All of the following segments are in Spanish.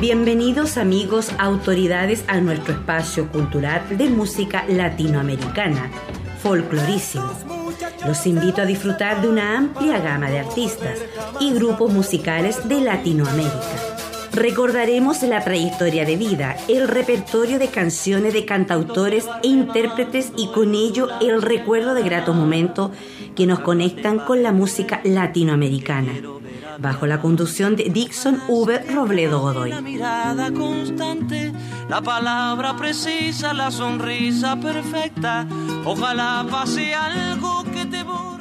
Bienvenidos amigos, autoridades a nuestro espacio cultural de música latinoamericana, folclorísimo. Los invito a disfrutar de una amplia gama de artistas y grupos musicales de Latinoamérica. Recordaremos la trayectoria de vida, el repertorio de canciones de cantautores e intérpretes y con ello el recuerdo de gratos momentos que nos conectan con la música latinoamericana. Bajo la conducción de Dixon V. Robledo Godoy. La mirada constante, la palabra precisa, la sonrisa perfecta. Ojalá pase algo que te borra.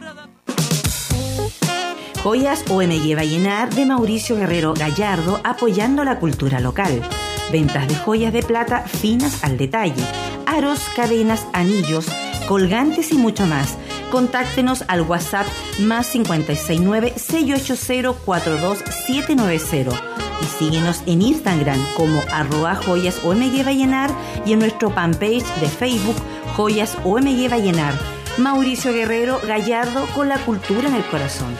Joyas OMG Vallenar de Mauricio Guerrero Gallardo apoyando la cultura local. Ventas de joyas de plata finas al detalle, aros, cadenas, anillos, colgantes y mucho más. Contáctenos al WhatsApp más 569-680-42790 y síguenos en Instagram como arroba joyas OMG Vallenar y en nuestro fanpage de Facebook Joyas OMG Vallenar. Mauricio Guerrero Gallardo con la cultura en el corazón.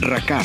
RACAR,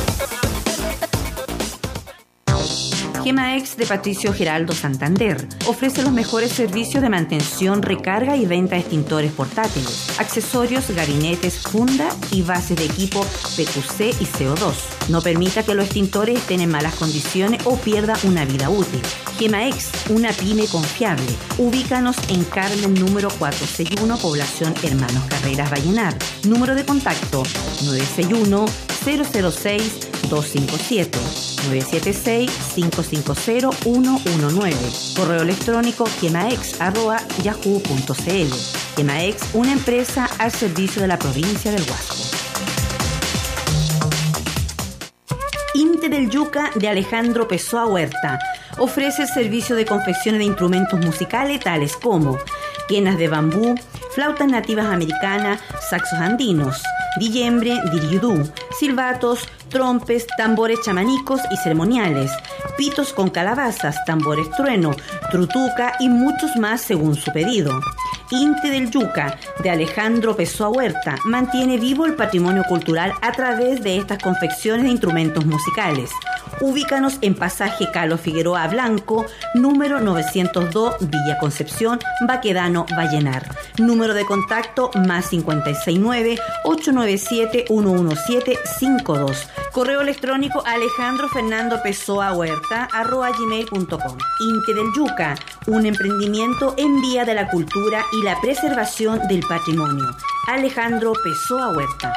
Gemaex de Patricio Geraldo Santander ofrece los mejores servicios de mantención, recarga y venta de extintores portátiles, accesorios, gabinetes, funda y bases de equipo PQC y CO2. No permita que los extintores estén en malas condiciones o pierda una vida útil. Gemaex, una pyme confiable. Ubícanos en Carmen número 461, población Hermanos Carreras Vallenar. Número de contacto 961 006 257 976-550-119. Correo electrónico quemaex.yahoo.cl. Quemaex, una empresa al servicio de la provincia del Huasco. Inte del Yuca de Alejandro Pessoa Huerta ofrece el servicio de confección de instrumentos musicales tales como quenas de bambú, flautas nativas americanas, saxos andinos, dillembre, diriudú, silbatos, trompes, tambores chamanicos y ceremoniales, pitos con calabazas, tambores trueno, trutuca y muchos más según su pedido. Inte del Yuca, de Alejandro Pessoa Huerta, mantiene vivo el patrimonio cultural a través de estas confecciones de instrumentos musicales. Ubícanos en pasaje Calo Figueroa Blanco, número 902, Villa Concepción, Baquedano, Vallenar. Número de contacto más 569-897-11752. Correo electrónico Alejandro Fernando Pessoa Huerta, gmail.com. Inte del Yuca, un emprendimiento en vía de la cultura y la preservación del patrimonio. Alejandro Pessoa Huerta.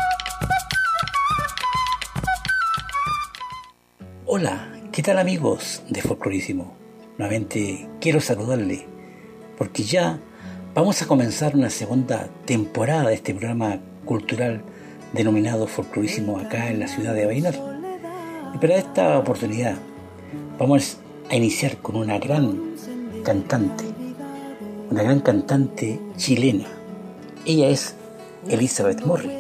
Hola, ¿qué tal amigos de Folclorísimo? Nuevamente quiero saludarle porque ya vamos a comenzar una segunda temporada de este programa cultural denominado Folclorísimo acá en la ciudad de Bainar. Y para esta oportunidad vamos a iniciar con una gran cantante, una gran cantante chilena. Ella es Elizabeth Morri.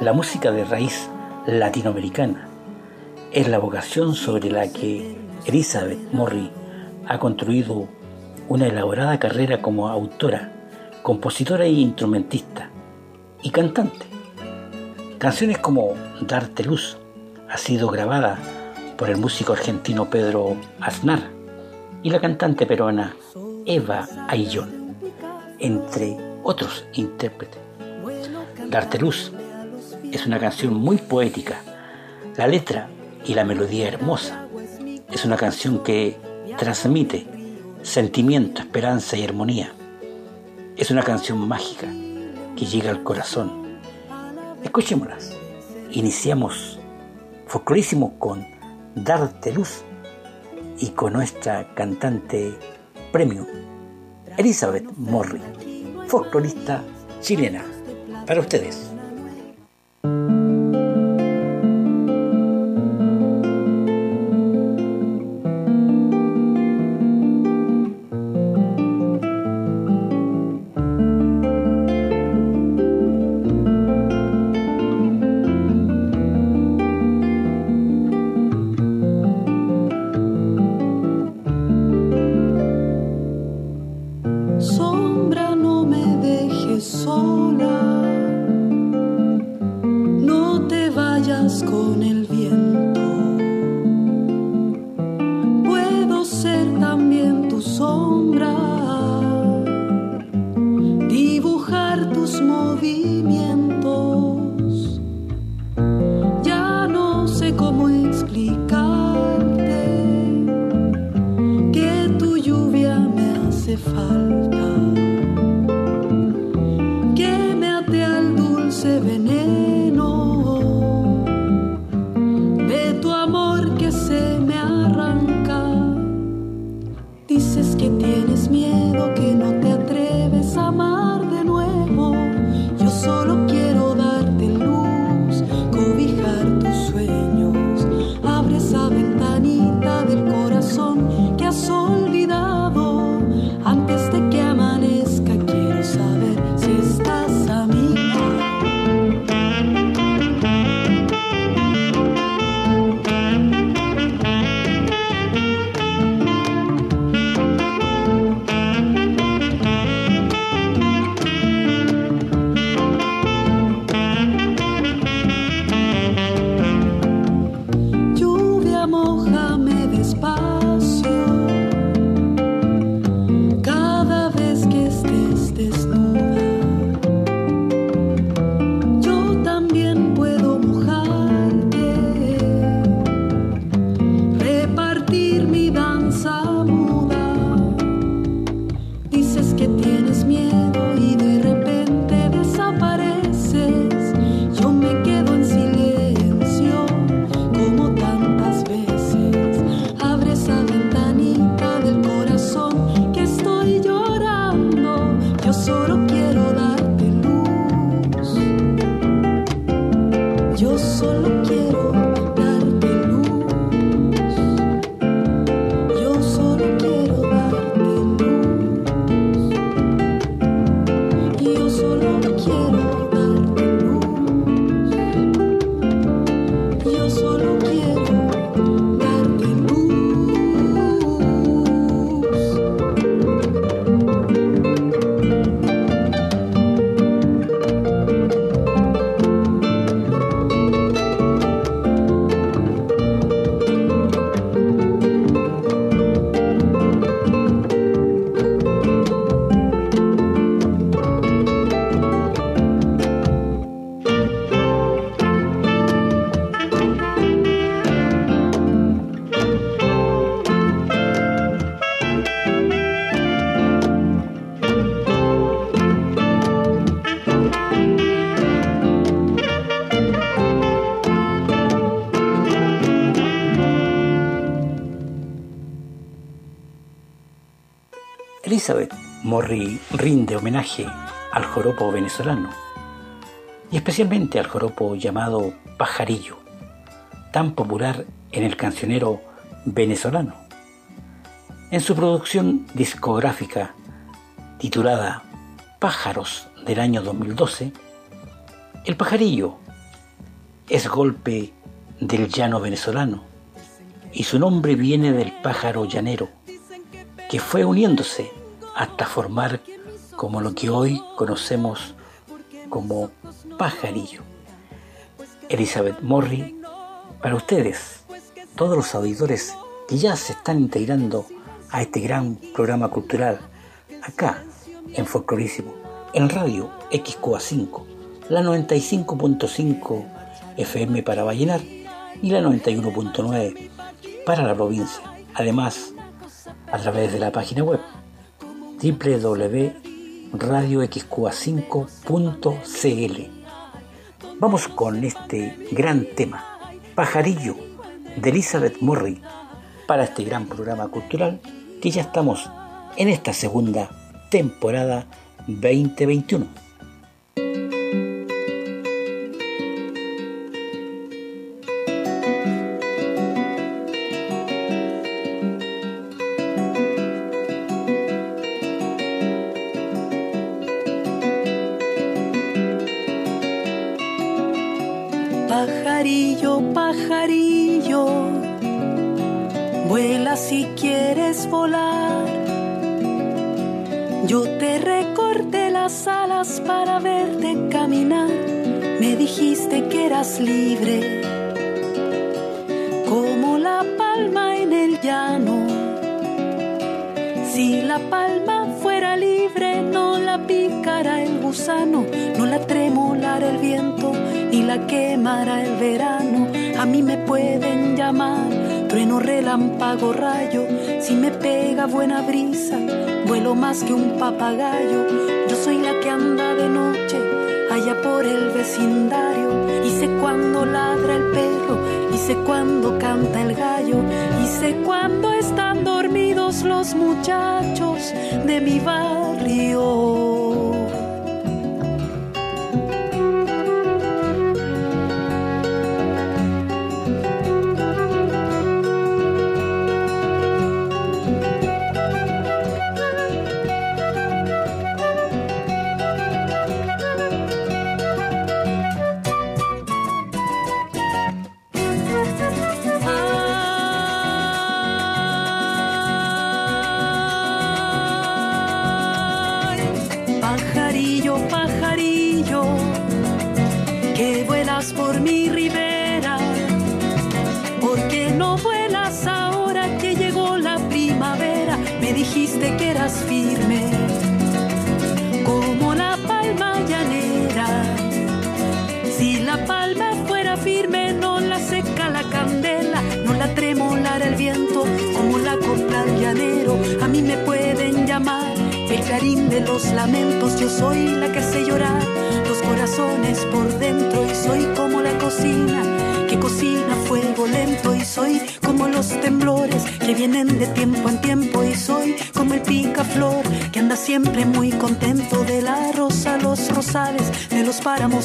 La música de raíz latinoamericana es la vocación sobre la que Elizabeth Morri ha construido una elaborada carrera como autora, compositora e instrumentista y cantante. Canciones como Darte Luz ha sido grabada por el músico argentino Pedro Aznar y la cantante peruana Eva Ayllón, entre otros intérpretes. Darte Luz es una canción muy poética, la letra y la melodía hermosa. Es una canción que transmite sentimiento, esperanza y armonía. Es una canción mágica que llega al corazón. Escuchémoslas. Iniciamos folclorísimo con Darte Luz y con nuestra cantante premium, Elizabeth Morri, folclorista chilena. Para ustedes. Rinde homenaje al joropo venezolano y especialmente al joropo llamado pajarillo, tan popular en el cancionero venezolano. En su producción discográfica titulada Pájaros del año 2012, el pajarillo es golpe del llano venezolano y su nombre viene del pájaro llanero que fue uniéndose hasta formar como lo que hoy conocemos como pajarillo. Elizabeth Morri, para ustedes, todos los auditores que ya se están integrando a este gran programa cultural, acá en Folclorísimo, en Radio XQA5, la 95.5 FM para Vallenar y la 91.9 para la provincia. Además, a través de la página web www.radioxqa5.cl. Vamos con este gran tema, Pajarillo, de Elizabeth Murray, para este gran programa cultural que ya estamos en esta segunda temporada 2021. Libre, como la palma en el llano. Si la palma fuera libre, no la picara el gusano, no la tremolara el viento, ni la quemara el verano. A mí me pueden llamar trueno, relámpago, rayo. Si me pega buena brisa, vuelo más que un papagayo. Por el vecindario y sé cuando ladra el perro, y sé cuando canta el gallo, y sé cuando están dormidos los muchachos de mi barrio.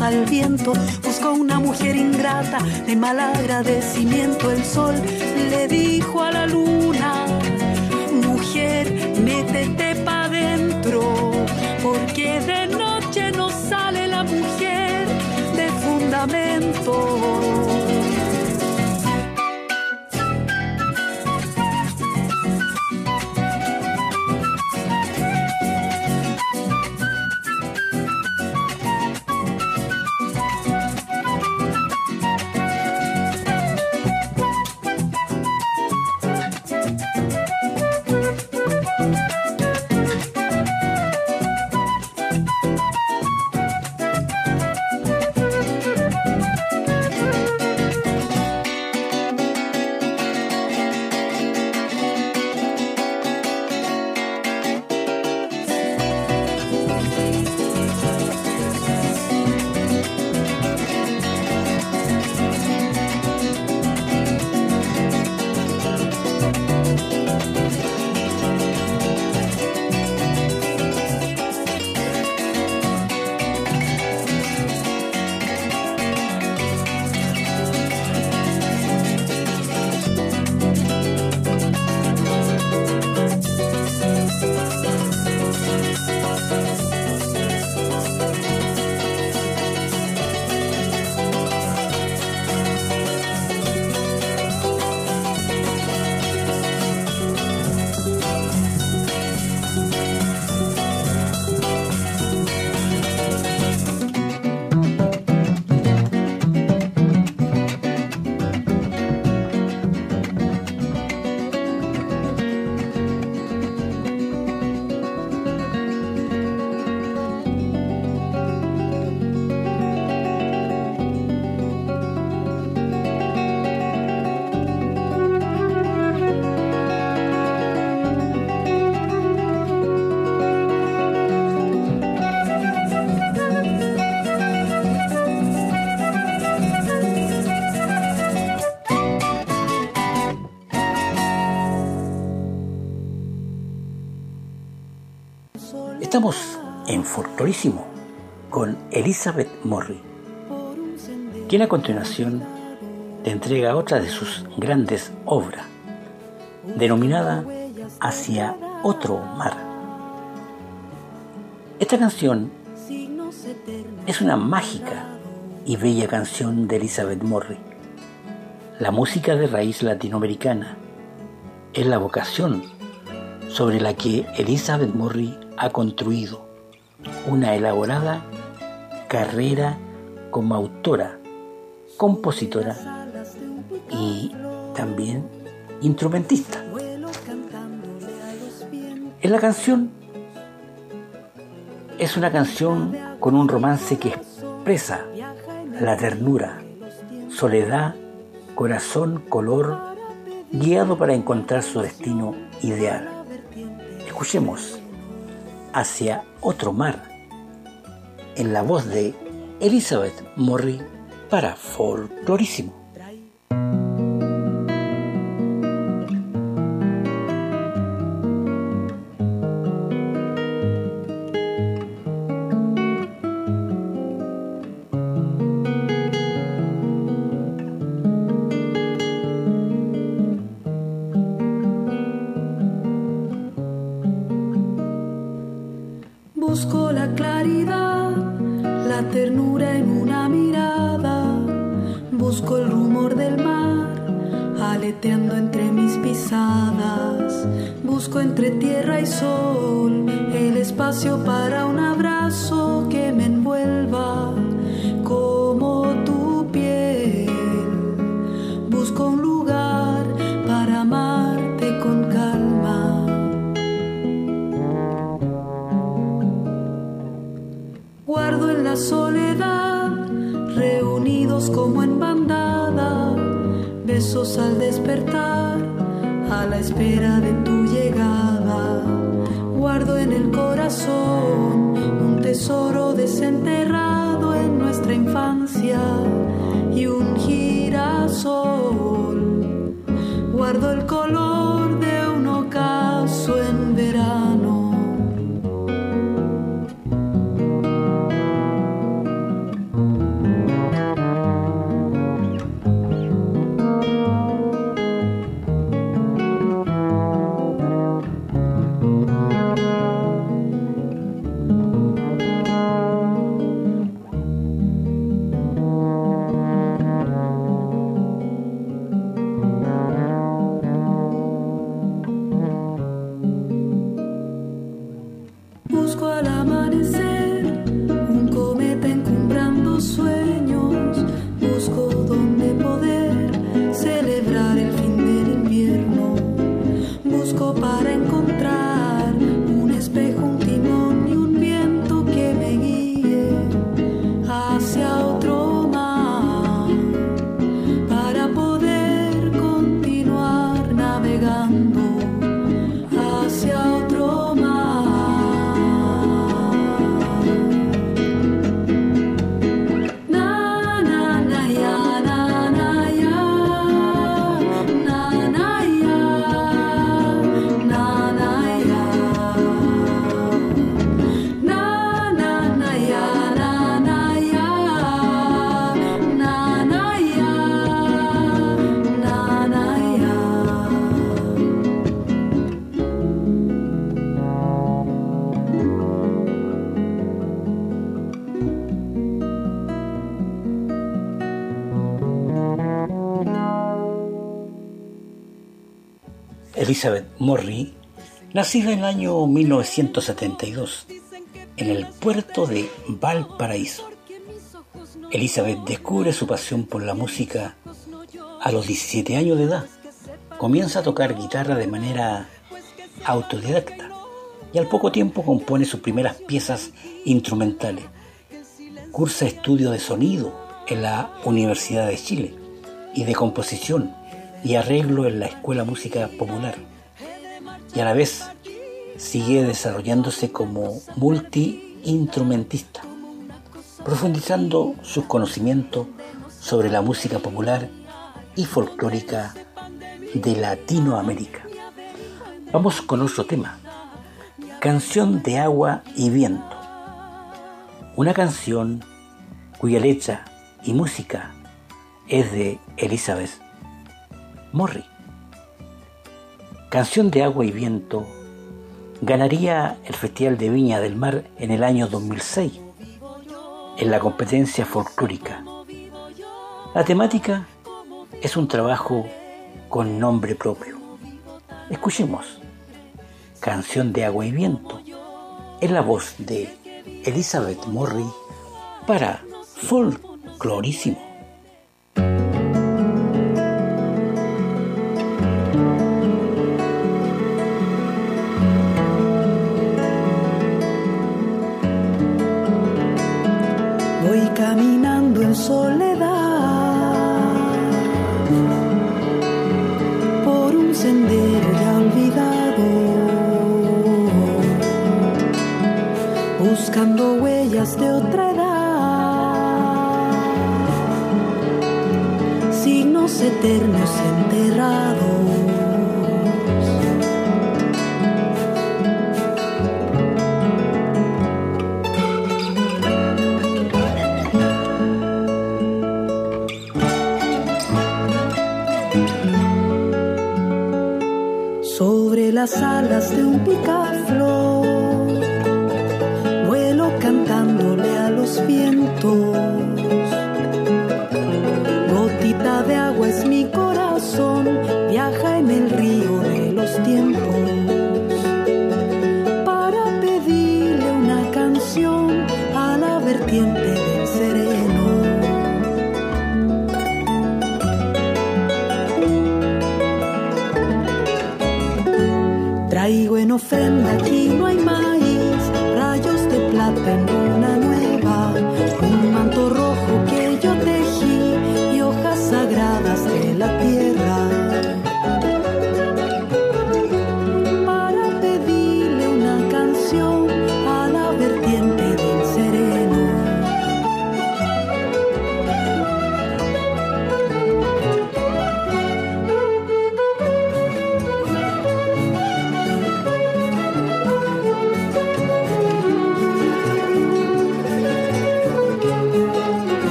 Al viento. Busco una mujer ingrata de mal en Folclorísimo con Elizabeth Morri, quien a continuación te entrega otra de sus grandes obras, denominada Hacia otro mar. Esta canción es una mágica y bella canción de Elizabeth Morri. La música de raíz latinoamericana es la vocación sobre la que Elizabeth Morri ha construido una elaborada carrera como autora, compositora y también instrumentista. En la canción es una canción con un romance que expresa la ternura, soledad, corazón, color, guiado para encontrar su destino ideal. Escuchemos hacia otro mar en la voz de Elizabeth Morri para Folclorísimo. Elizabeth Morri, nacida en el año 1972 en el puerto de Valparaíso. Elizabeth descubre su pasión por la música a los 17 años de edad. Comienza a tocar guitarra de manera autodidacta y al poco tiempo compone sus primeras piezas instrumentales. Cursa estudio de sonido en la Universidad de Chile y de composición y arreglo en la Escuela Música Popular. Y a la vez sigue desarrollándose como multi-instrumentista, profundizando sus conocimientos sobre la música popular y folclórica de Latinoamérica. Vamos con otro tema, Canción de agua y viento. Una canción cuya letra y música es de Elizabeth Morri. Canción de agua y viento ganaría el Festival de Viña del Mar en el año 2006 en la competencia folclórica. La temática es un trabajo con nombre propio. Escuchemos Canción de Agua y Viento en la voz de Elizabeth Morri para Folclorísimo. Soledad por un sendero ya olvidado, buscando huellas de otra edad, signos eternos enterrados. Las alas de un picaflor, Traigo en ofrenda, aquí no hay maíz, rayos de plata en luna nueva,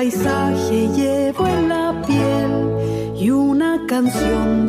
paisaje llevo en la piel y una canción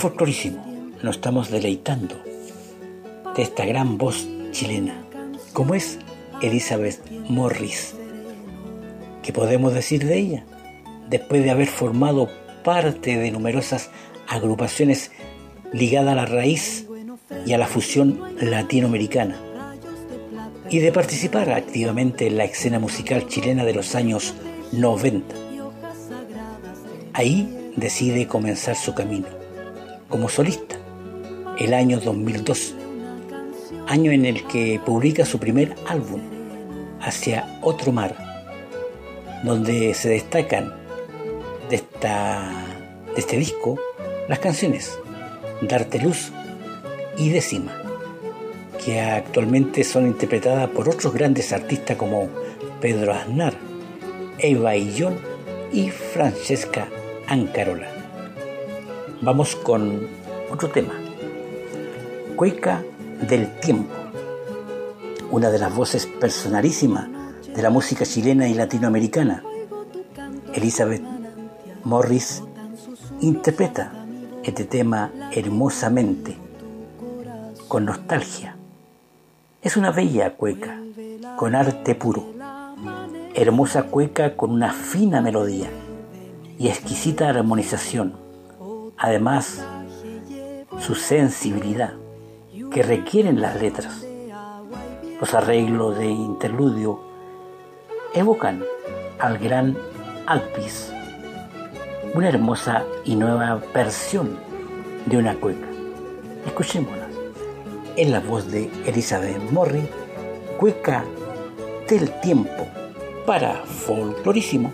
Folclorísimo nos estamos deleitando de esta gran voz chilena, como es Elizabeth Morris. ¿Qué podemos decir de ella? Después de haber formado parte de numerosas agrupaciones ligadas a la raíz y a la fusión latinoamericana, y de participar activamente en la escena musical chilena de los años 90. Ahí decide comenzar su camino como solista, el año 2002, año en el que publica su primer álbum, Hacia otro mar, donde se destacan de, esta, de este disco las canciones Darte Luz y Décima, que actualmente son interpretadas por otros grandes artistas como Pedro Aznar, Eva Illón y Francesca Ancarola. Vamos con otro tema. Cueca del Tiempo, una de las voces personalísimas de la música chilena y latinoamericana. Elizabeth Morris interpreta este tema hermosamente, con nostalgia. Es una bella cueca, con arte puro, hermosa cueca con una fina melodía y exquisita armonización. Además, su sensibilidad que requieren las letras. Los arreglos de interludio evocan al gran Alpis, una hermosa y nueva versión de una cueca. Escuchémosla en la voz de Elizabeth Morri, cueca del tiempo para folclorísimo.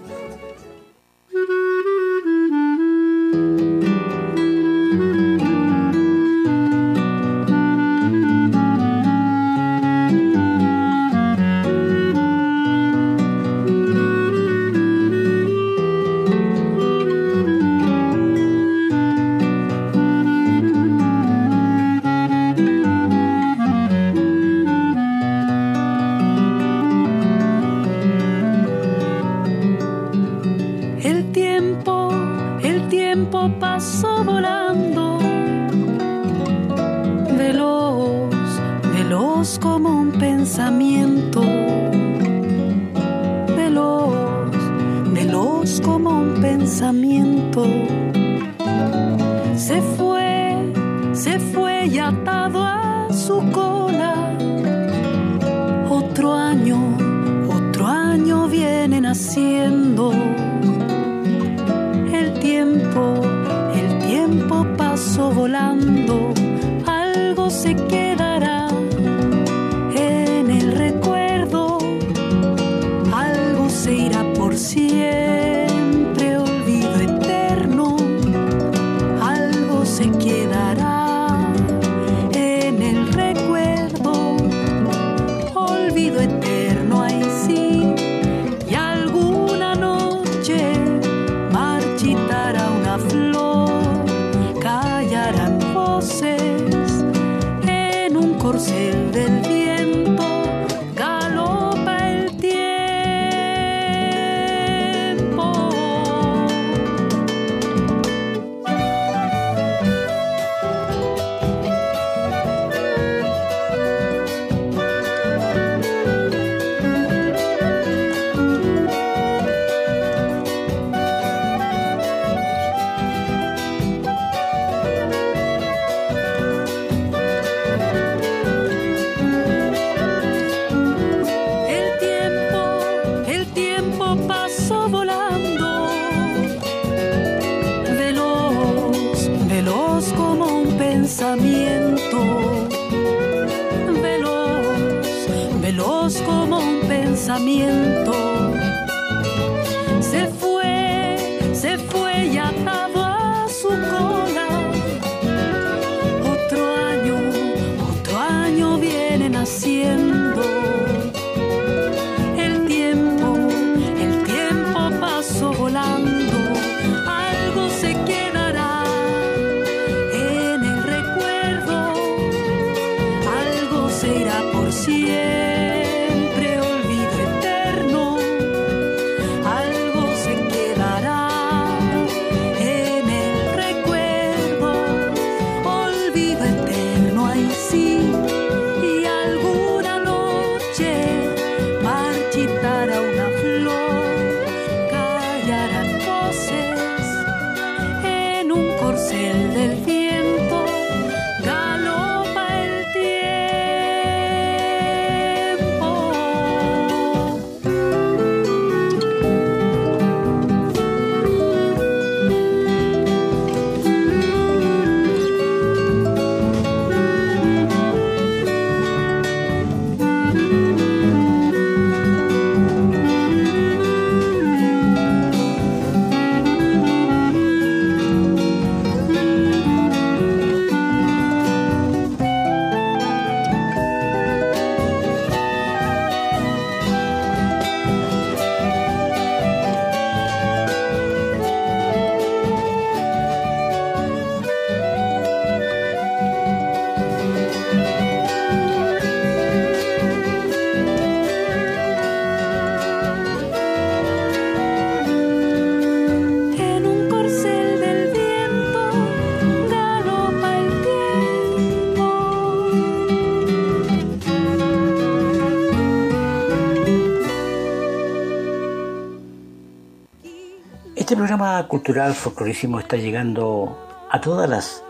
Este programa cultural folclorísimo está llegando a todas las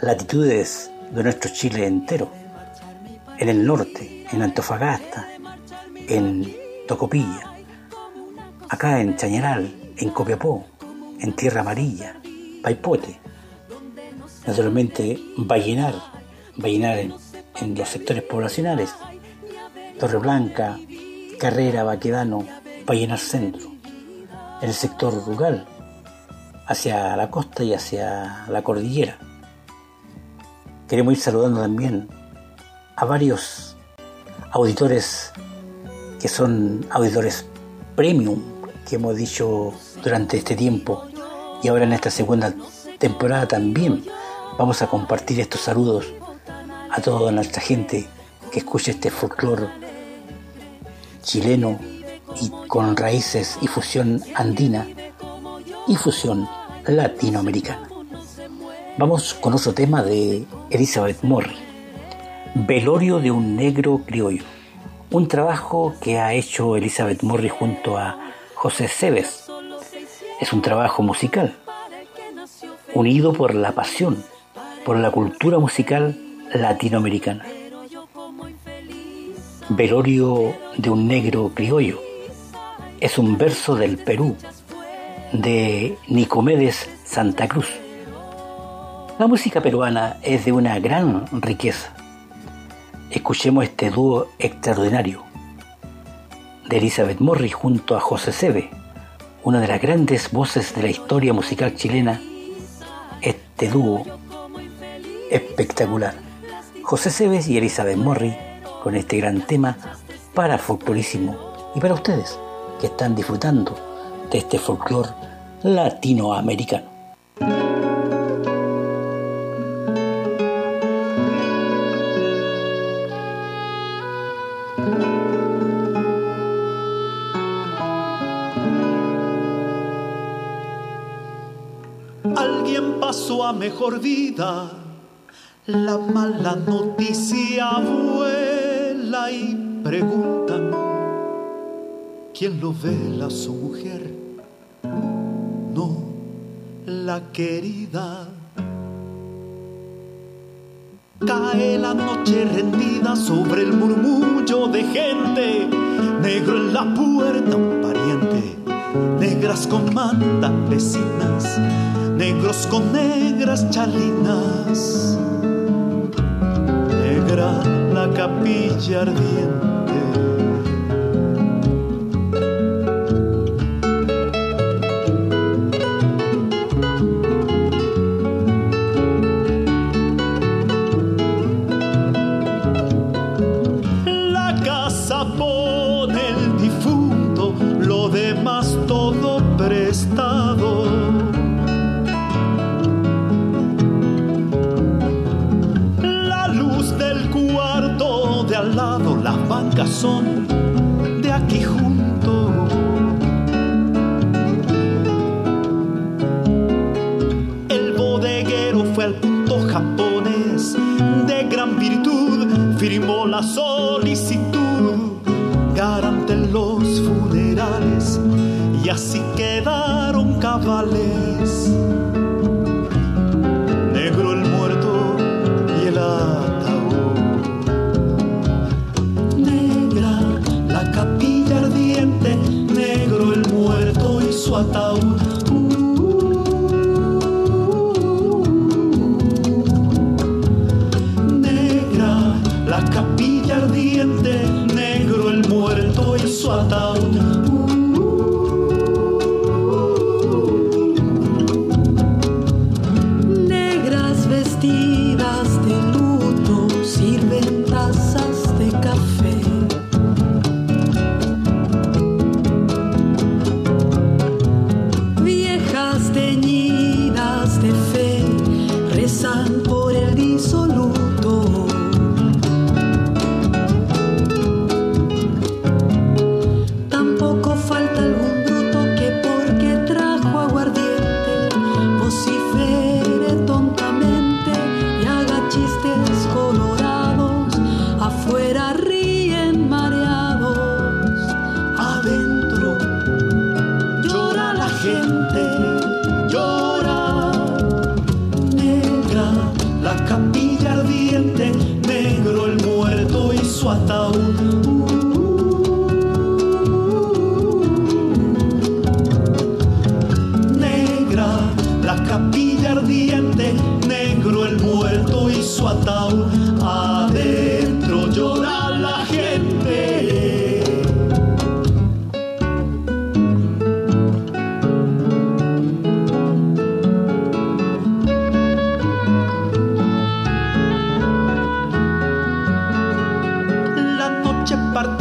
latitudes de nuestro Chile entero. En el norte, en Antofagasta, en Tocopilla, acá en Chañaral, en Copiapó, en Tierra Amarilla, Paipote, naturalmente Vallenar, Vallenar en, los sectores poblacionales, Torre Blanca, Carrera, Baquedano, Vallenar Centro, en el sector rural, hacia la costa y hacia la cordillera. Queremos ir saludando también a varios auditores que son auditores premium que hemos dicho durante este tiempo y ahora en esta segunda temporada también vamos a compartir estos saludos a toda nuestra gente que escucha este folclore chileno y con raíces y fusión andina y fusión latinoamericana. Vamos con otro tema de Elizabeth Morri, Velorio de un negro criollo, un trabajo que ha hecho Elizabeth Morri junto a José Cebes. Es un trabajo musical, unido por la pasión, por la cultura musical latinoamericana. Velorio de un negro criollo es un verso del Perú, de Nicomedes Santa Cruz. La música peruana es de una gran riqueza. Escuchemos este dúo extraordinario de Elizabeth Morri junto a José Sebe, una de las grandes voces de la historia musical chilena. Este dúo espectacular. José Cebes y Elizabeth Morri con este gran tema para folclorísimo y para ustedes que están disfrutando de este folclore latinoamericano. Alguien pasó a mejor vida, la mala noticia vuela y preguntan quién lo vela su mujer, no la querida. Cae la noche rendida sobre el murmullo de gente, negro en la puerta un pariente, negras con manta vecinas, negros con negras chalinas, negra la capilla ardiente.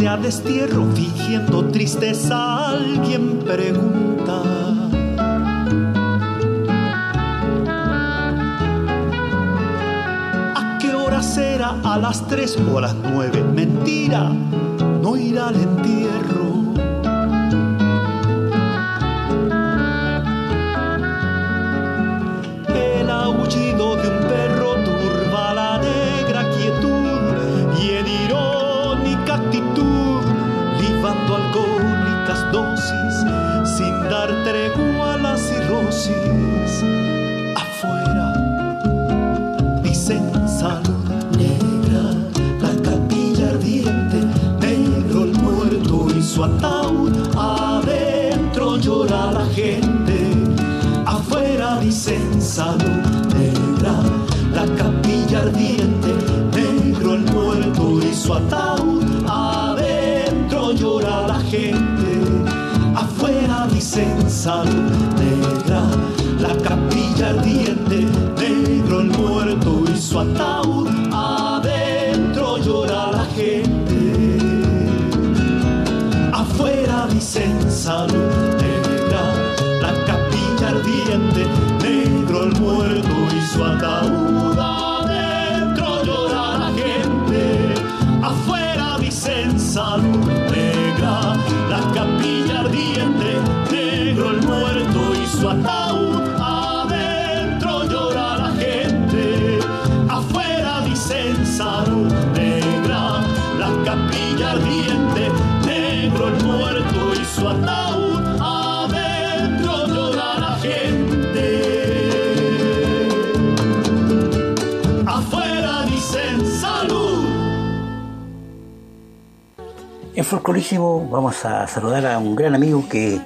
A destierro, fingiendo tristeza. Alguien pregunta. ¿A qué hora será? ¿A las tres o a las nueve? Mentira, no irá al entierro. sun. Folclorísimo vamos a saludar a un gran amigo que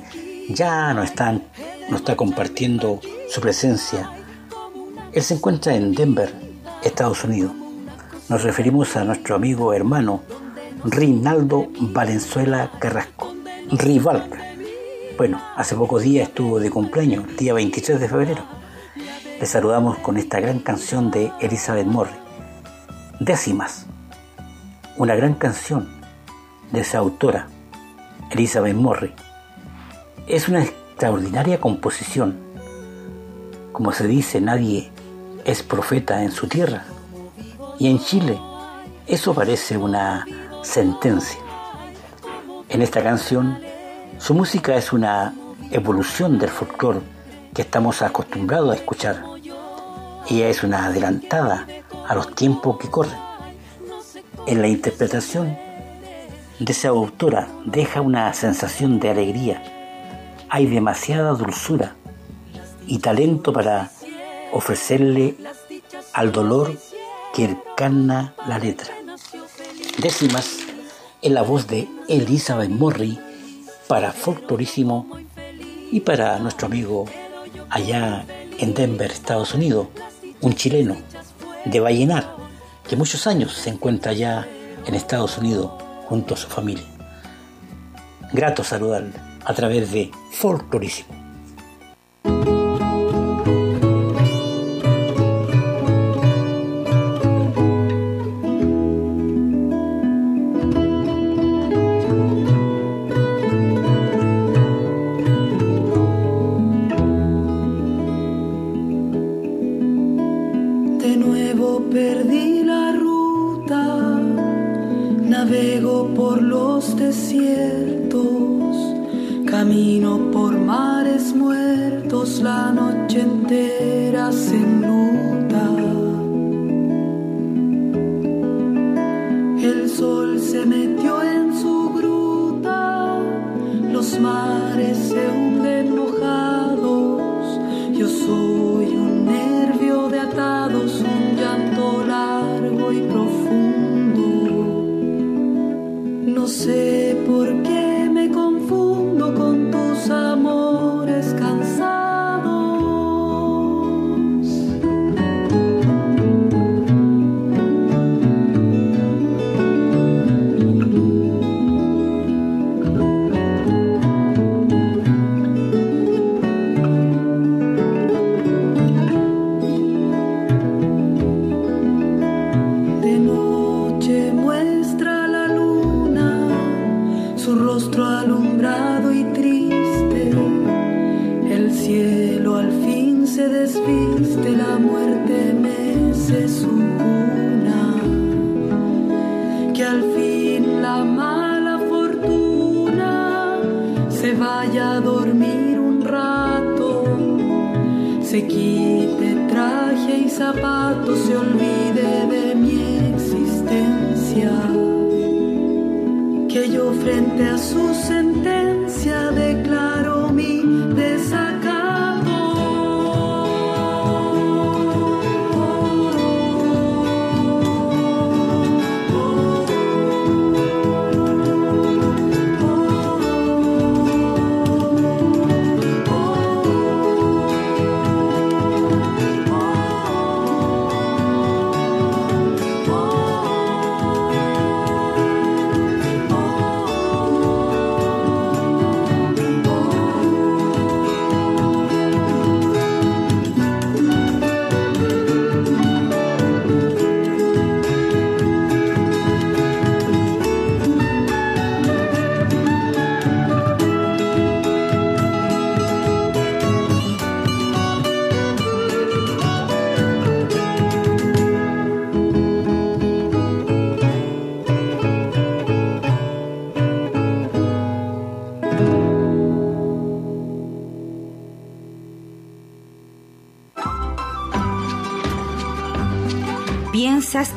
ya no está, no está compartiendo su presencia. Él se encuentra en Denver, Estados Unidos. Nos referimos a nuestro amigo hermano Rinaldo Valenzuela Carrasco, Rival. Bueno, hace pocos días estuvo de cumpleaños, día 23 de febrero. Le saludamos con esta gran canción de Elizabeth Morri, Décimas, una gran canción de esa autora, Elizabeth Morri. Es una extraordinaria composición. Como se dice, nadie es profeta en su tierra. Y en Chile, eso parece una sentencia. En esta canción, su música es una evolución del folclore que estamos acostumbrados a escuchar. Ella es una adelantada a los tiempos que corren. En la interpretación de esa autora deja una sensación de alegría. Hay demasiada dulzura y talento para ofrecerle al dolor que encarna la letra. Décimas en la voz de Elizabeth Morri para Folclorísimo y para nuestro amigo allá en Denver, Estados Unidos, un chileno de Vallenar, que muchos años se encuentra allá en Estados Unidos junto a su familia. Grato saludarle a través de Folclorísimo.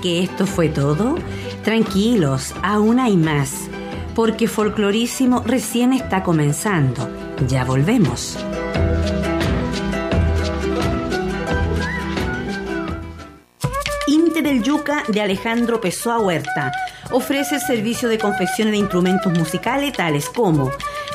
Que esto fue todo? Tranquilos, aún hay más, porque Folclorísimo recién está comenzando. Ya volvemos. Inte del Yuca de Alejandro Pessoa Huerta ofrece el servicio de confecciones de instrumentos musicales tales como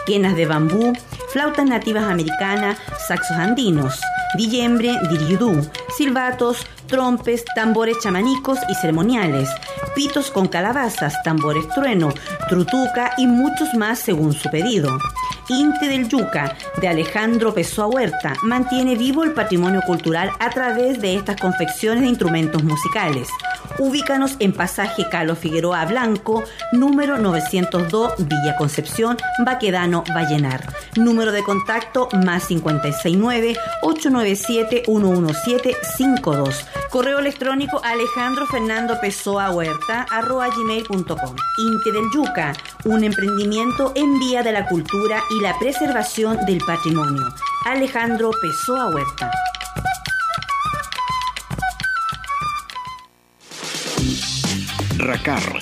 quenas de bambú, flautas nativas americanas, saxos andinos, dillembre, diriudú, silbatos, trompes, tambores chamanicos y ceremoniales, pitos con calabazas, tambores trueno, trutuca y muchos más según su pedido. Inte del Yuca, de Alejandro Pessoa Huerta, mantiene vivo el patrimonio cultural a través de estas confecciones de instrumentos musicales. Ubícanos en pasaje Carlos Figueroa Blanco, número 902, Villa Concepción, Baquedano, Vallenar. Número de contacto más 569-897-11752. Correo electrónico Alejandro Fernando Pessoa Huerta, arroba gmail.com. Inte del Yuca, un emprendimiento en vía de la cultura y la preservación del patrimonio. Alejandro Pessoa Huerta. RACAR,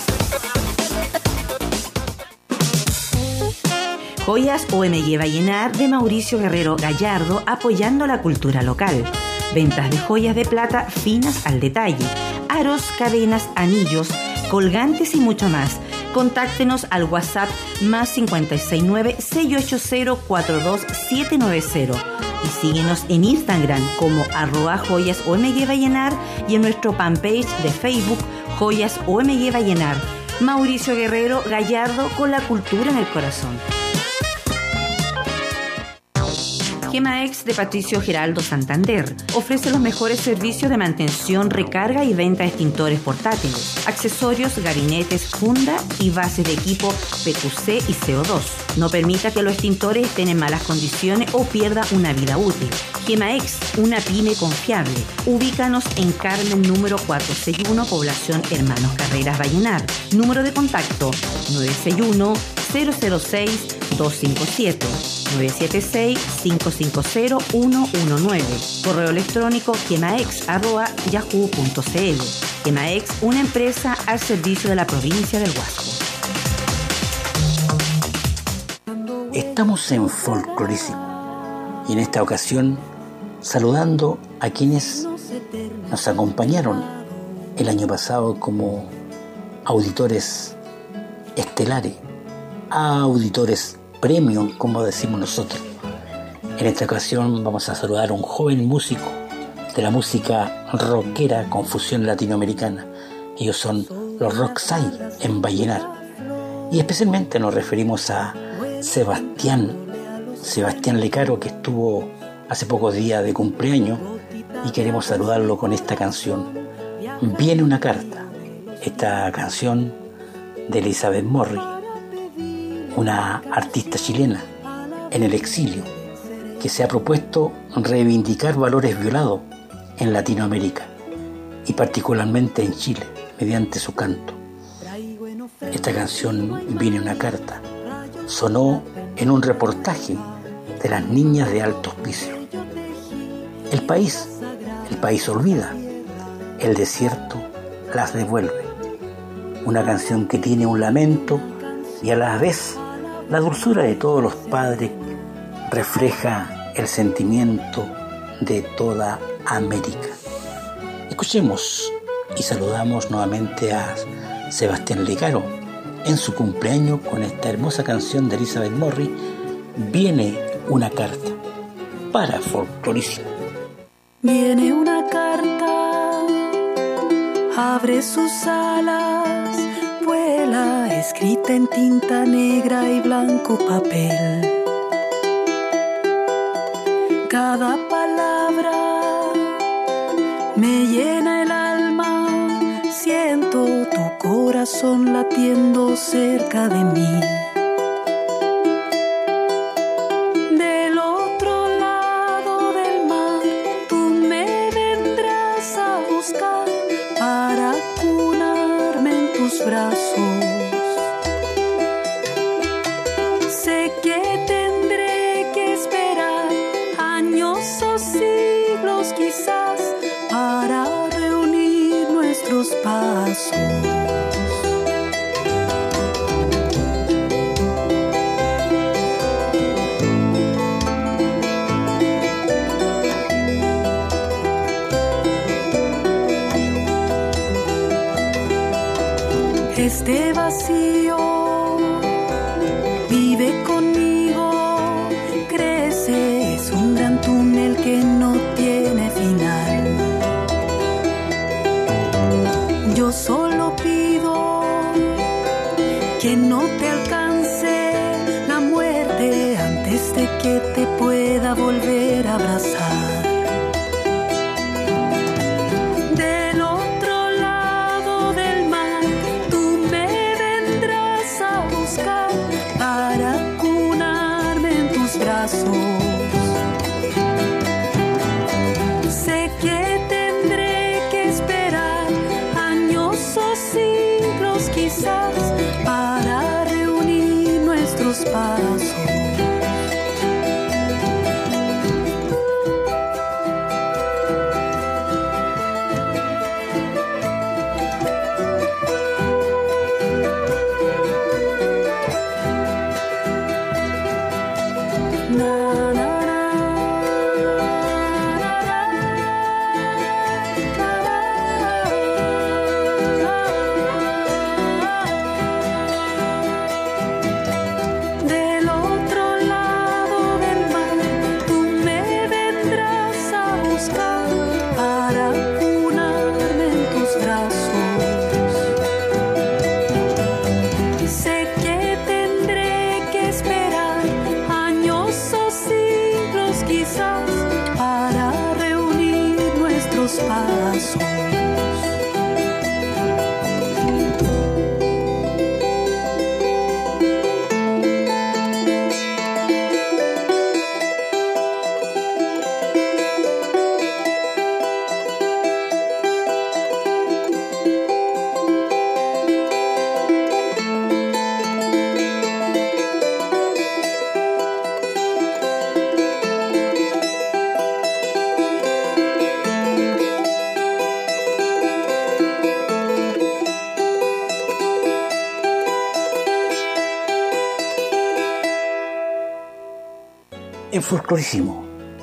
Joyas OMG Vallenar de Mauricio Guerrero Gallardo apoyando la cultura local. Ventas de joyas de plata finas al detalle, aros, cadenas, anillos, colgantes y mucho más. Contáctenos al WhatsApp más 569-680-42790 y síguenos en Instagram como arroba joyas OMG Vallenar y en nuestro fanpage de Facebook Joyas OMG Vallenar. Mauricio Guerrero Gallardo con la cultura en el corazón. Gemaex de Patricio Geraldo Santander ofrece los mejores servicios de mantención, recarga y venta de extintores portátiles, accesorios, gabinetes, funda y bases de equipo PQC y CO2. No permita que los extintores estén en malas condiciones o pierda una vida útil. Gemaex, una pyme confiable. Ubícanos en Carmen número 461, población Hermanos Carreras Vallenar. Número de contacto 961 006 257 976-550-119. Correo electrónico quemaex.yahoo.cl. Quemaex, una empresa al servicio de la provincia del Huasco. Estamos en Folclorísimo y en esta ocasión saludando a quienes nos acompañaron el año pasado como auditores estelares, auditores premium, como decimos nosotros. En esta ocasión vamos a saludar a un joven músico de la música rockera con fusión latinoamericana. Ellos son los Rocksai en Vallenar. Y especialmente nos referimos a Sebastián, Sebastián Lecaro, que estuvo hace pocos días de cumpleaños y queremos saludarlo con esta canción. Viene una carta, esta canción de Elizabeth Morris una artista chilena en el exilio que se ha propuesto reivindicar valores violados en Latinoamérica y particularmente en Chile mediante su canto. Esta canción viene una carta, sonó en un reportaje de las niñas de alto hospicio. El país, el país olvida, el desierto las devuelve. Una canción que tiene un lamento y a la vez la dulzura de todos los padres refleja el sentimiento de toda América. Escuchemos y saludamos nuevamente a Sebastián Lecaro en su cumpleaños con esta hermosa canción de Elizabeth Morris, Viene una carta para Folclorísimo. Viene una carta, abre sus alas escrita en tinta negra y blanco papel. Cada palabra me llena el alma, siento tu corazón latiendo cerca de mí.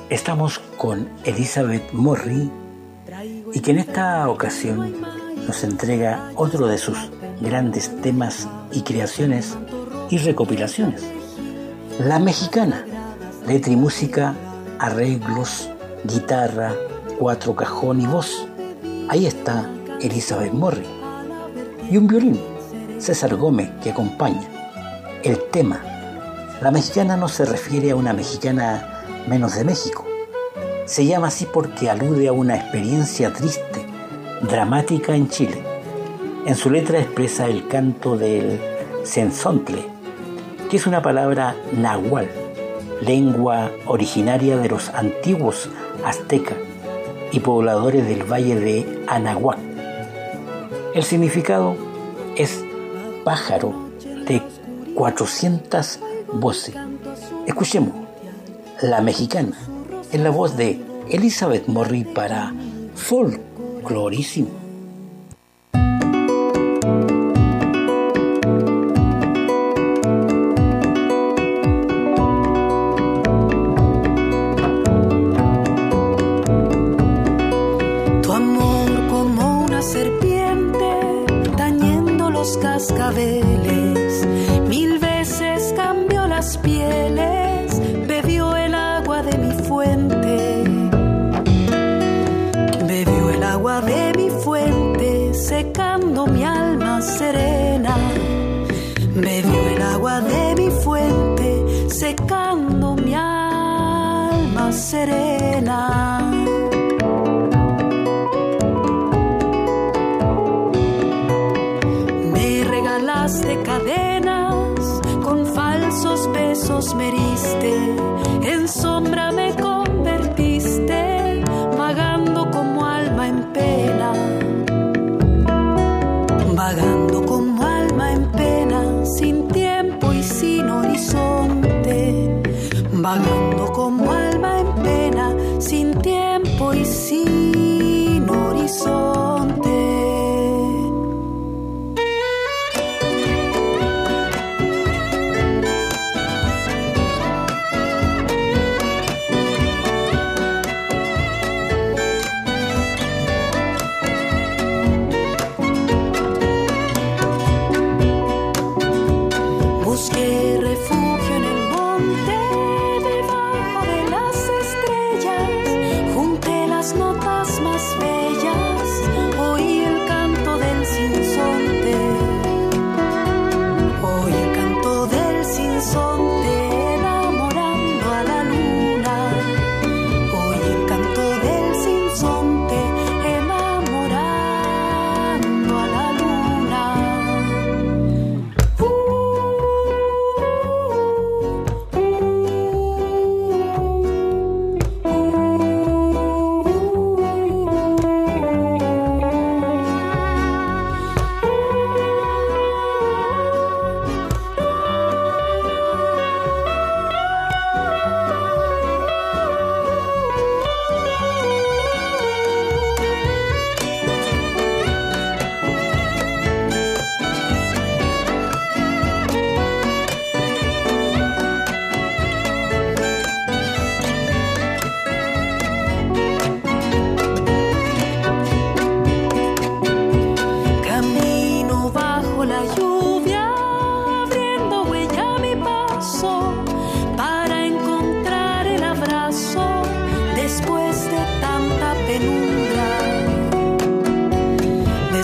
Estamos con Elizabeth Morri y que en esta ocasión nos entrega otro de sus grandes temas y creaciones y recopilaciones. La mexicana, letra y música, arreglos, guitarra, cuatro cajón y voz. Ahí está Elizabeth Morri. Y un violín, César Gómez, que acompaña. El tema la mexicana no se refiere a una mexicana menos de México. Se llama así porque alude a una experiencia triste, dramática en Chile. En su letra expresa el canto del senzontle, que es una palabra nahual, lengua originaria de los antiguos aztecas y pobladores del valle de Anahuac. El significado es pájaro de 400 voces. Escuchemos La Mexicana en la voz de Elizabeth Morri para Folclorísimo. Serena.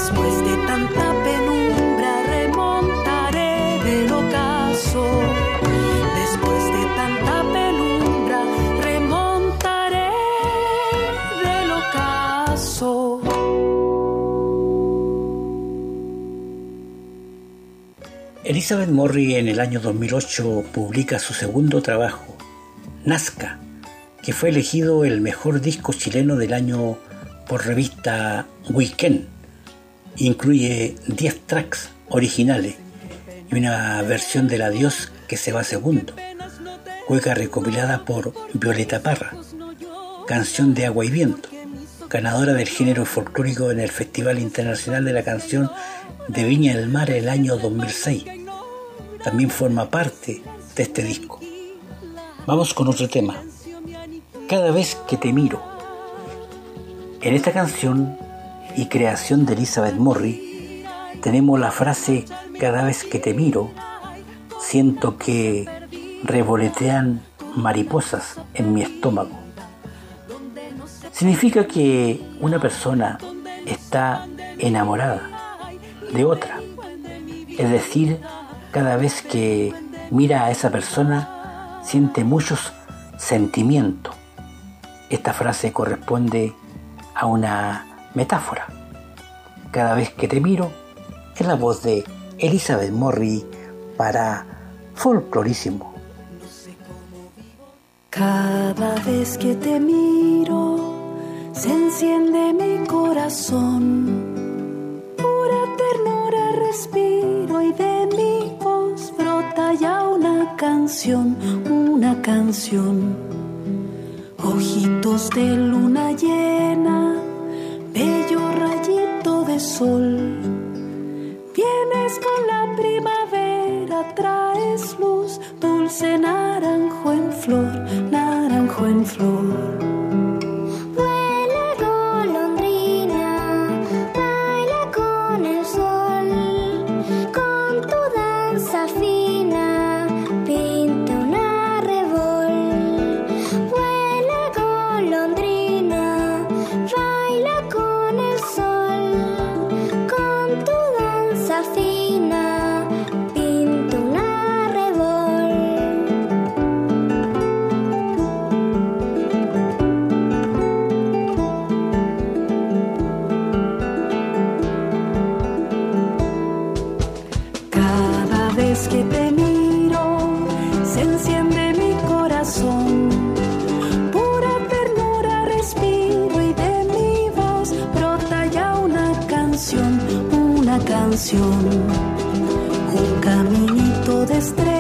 Después de tanta penumbra remontaré del ocaso. Después de tanta penumbra remontaré del ocaso. Elizabeth Morrie en el año 2008 publica su segundo trabajo, Nazca, que fue elegido el mejor disco chileno del año por revista Weekend. Incluye 10 tracks originales y una versión del Adiós que se va segundo. Juega recopilada por Violeta Parra, canción de agua y viento, ganadora del género folclórico en el Festival Internacional de la Canción de Viña del Mar el año 2006. También forma parte de este disco. Vamos con otro tema. Cada vez que te miro. En esta canción y creación de Elizabeth Morri tenemos la frase cada vez que te miro, siento que revolotean mariposas en mi estómago. Significa que una persona está enamorada de otra. Es decir, cada vez que mira a esa persona siente muchos sentimientos. Esta frase corresponde a una metáfora. Cada vez que te miro es la voz de Elizabeth Morri para Folclorísimo. Cada vez que te miro se enciende mi corazón respiro y de mi voz brota ya una canción, una canción. Ojitos de luna llena, bello rayito de sol. Vienes con la primavera, traes luz, dulce naranjo en flor, naranjo en flor. Un caminito de estrellas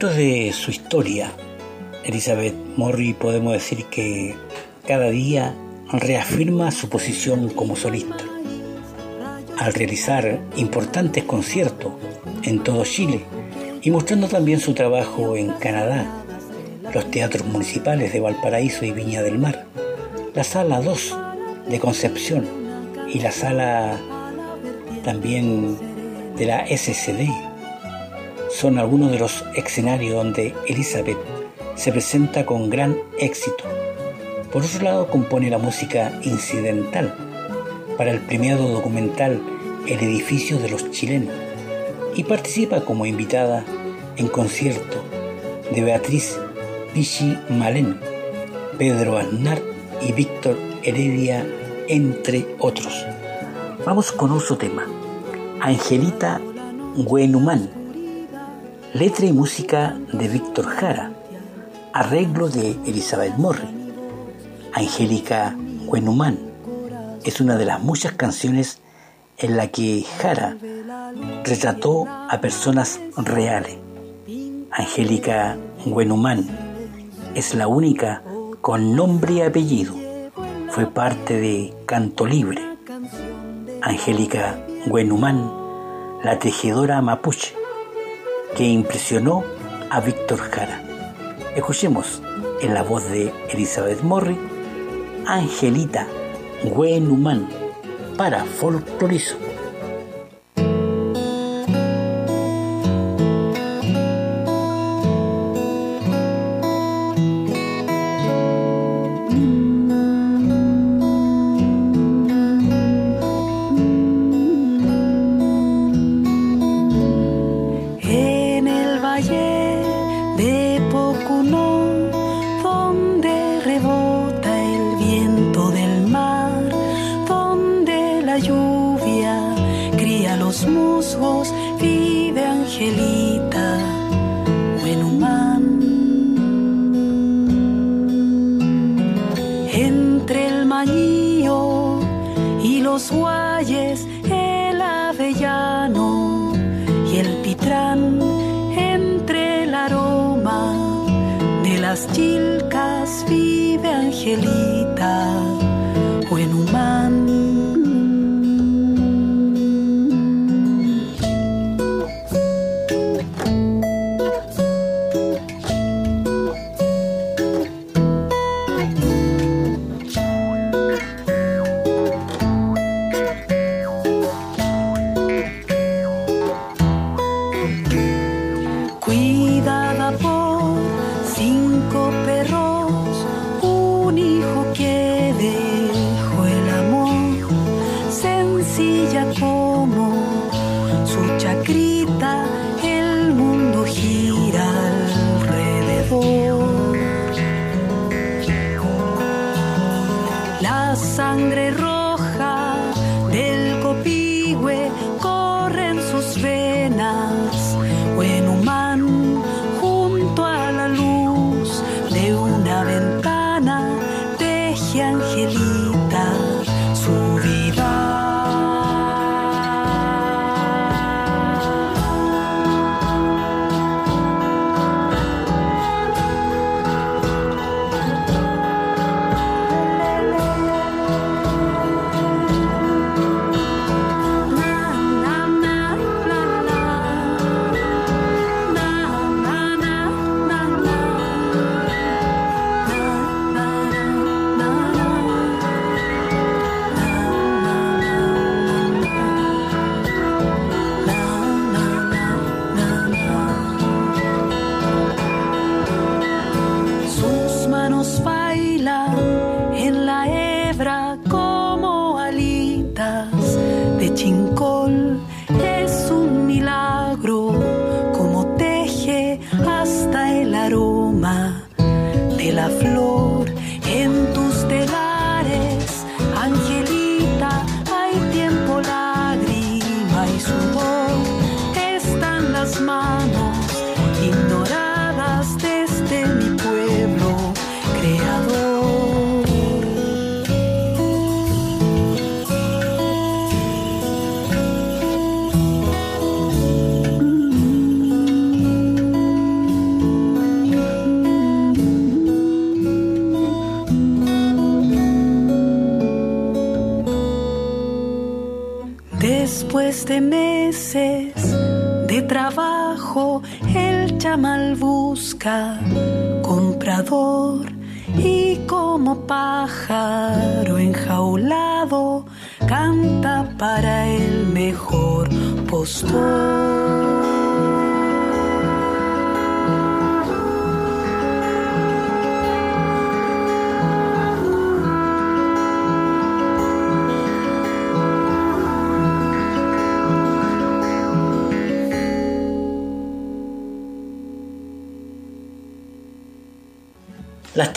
Dentro de su historia, Elizabeth Morri podemos decir que cada día reafirma su posición como solista. Al realizar importantes conciertos en todo Chile, y mostrando también su trabajo en Canadá, los teatros municipales de Valparaíso y Viña del Mar, la sala 2 de Concepción y la sala también de la SCD. Son algunos de los escenarios donde Elizabeth se presenta con gran éxito. Por otro lado, compone la música incidental para el premiado documental El edificio de los chilenos y participa como invitada en concierto de Beatriz Pichi Malén, Pedro Aznar y Víctor Heredia, entre otros. Vamos con otro tema. Angelita Güenumán. Letra y música de Víctor Jara. Arreglo de Elizabeth Morri. Angélica Güenumán es una de las muchas canciones en la que Jara retrató a personas reales. Angélica Güenumán es la única con nombre y apellido. Fue parte de Canto Libre. Angélica Güenumán, la tejedora mapuche, que impresionó a Víctor Jara. Escuchemos en la voz de Elizabeth Morri, Angelita Güenumán, para Folclorizo.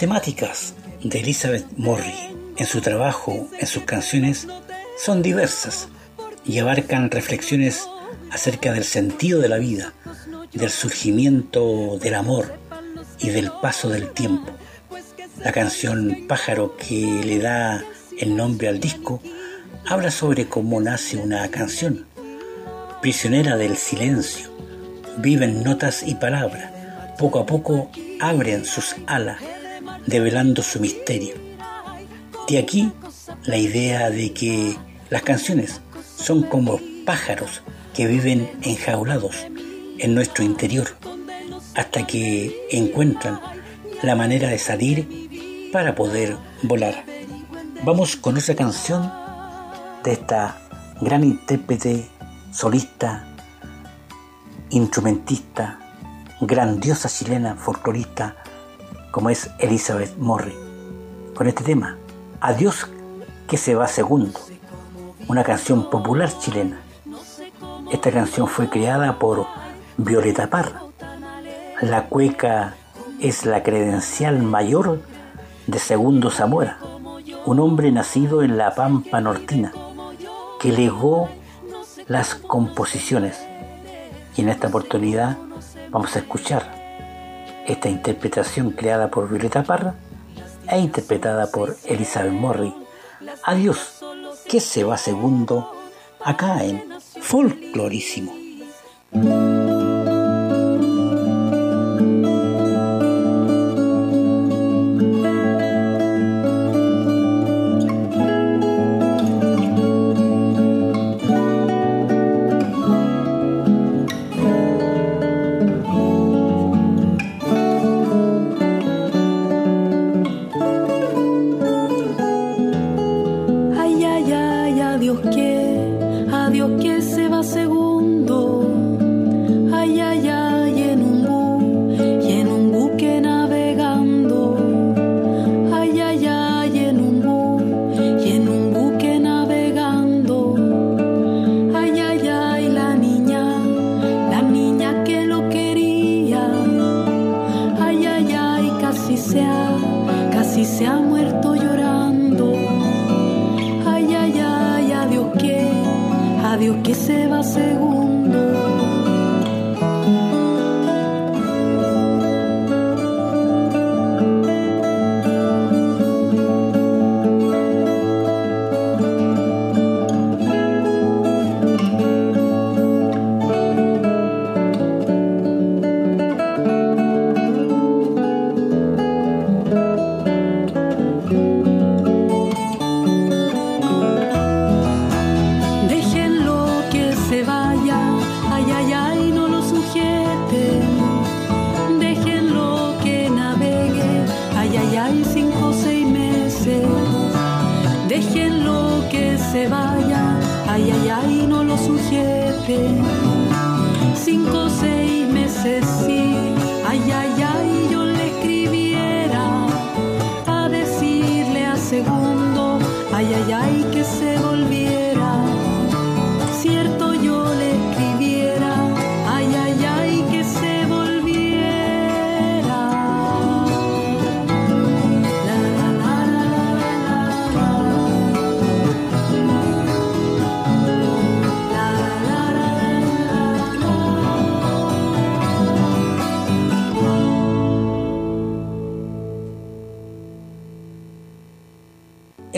Temáticas de Elizabeth Morri en su trabajo, en sus canciones, son diversas y abarcan reflexiones acerca del sentido de la vida, del surgimiento del amor y del paso del tiempo. La canción Pájaro que le da el nombre al disco habla sobre cómo nace una canción. Prisionera del silencio, viven notas y palabras, poco a poco abren sus alas develando su misterio. De aquí la idea de que las canciones son como pájaros que viven enjaulados en nuestro interior hasta que encuentran la manera de salir para poder volar. Vamos con otra canción de esta gran intérprete, solista, instrumentista, grandiosa chilena, folclorista, como es Elizabeth Morri, con este tema, Adiós que se va segundo, una canción popular chilena. Esta canción fue creada por Violeta Parra. La cueca es la credencial mayor de Segundo Zamora, un hombre nacido en la Pampa Nortina, que legó las composiciones. Y en esta oportunidad vamos a escuchar esta interpretación creada por Violeta Parra e interpretada por Elizabeth Morri. Adiós, que se va segundo acá en Folclorísimo. que se vaya, ay, ay, ay, no lo sujete. Cinco, seis meses, sí, ay, ay.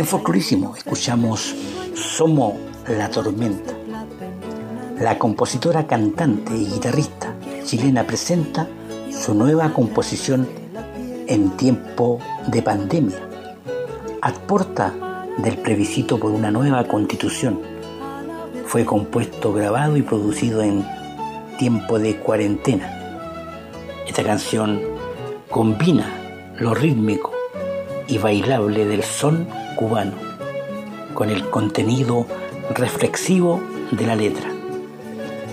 En escuchamos Somos la Tormenta. La compositora, cantante y guitarrista chilena presenta su nueva composición en tiempo de pandemia. Aporta del plebiscito por una nueva constitución. Fue compuesto, grabado y producido en tiempo de cuarentena. Esta canción combina lo rítmico y bailable del son cubano con el contenido reflexivo de la letra,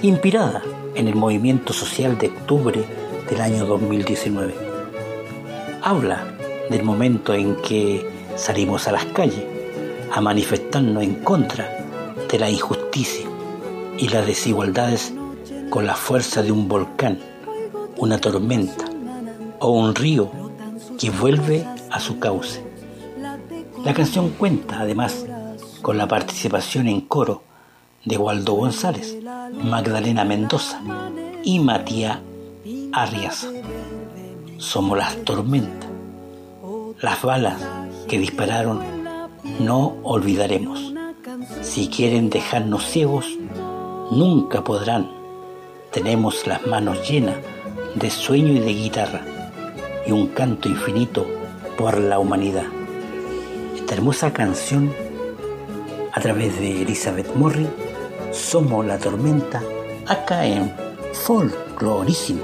inspirada en el movimiento social de octubre del año 2019. Habla del momento en que salimos a las calles a manifestarnos en contra de la injusticia y las desigualdades con la fuerza de un volcán, una tormenta o un río que vuelve a su cauce. La canción cuenta además con la participación en coro de Waldo González, Magdalena Mendoza y Matías Arias. Somos las tormentas, las balas que dispararon, no olvidaremos. Si quieren dejarnos ciegos, nunca podrán. Tenemos las manos llenas de sueño y de guitarra y un canto infinito por la humanidad. Esta hermosa canción a través de Elizabeth Morri, Somos la Tormenta, acá en Folclorísimo.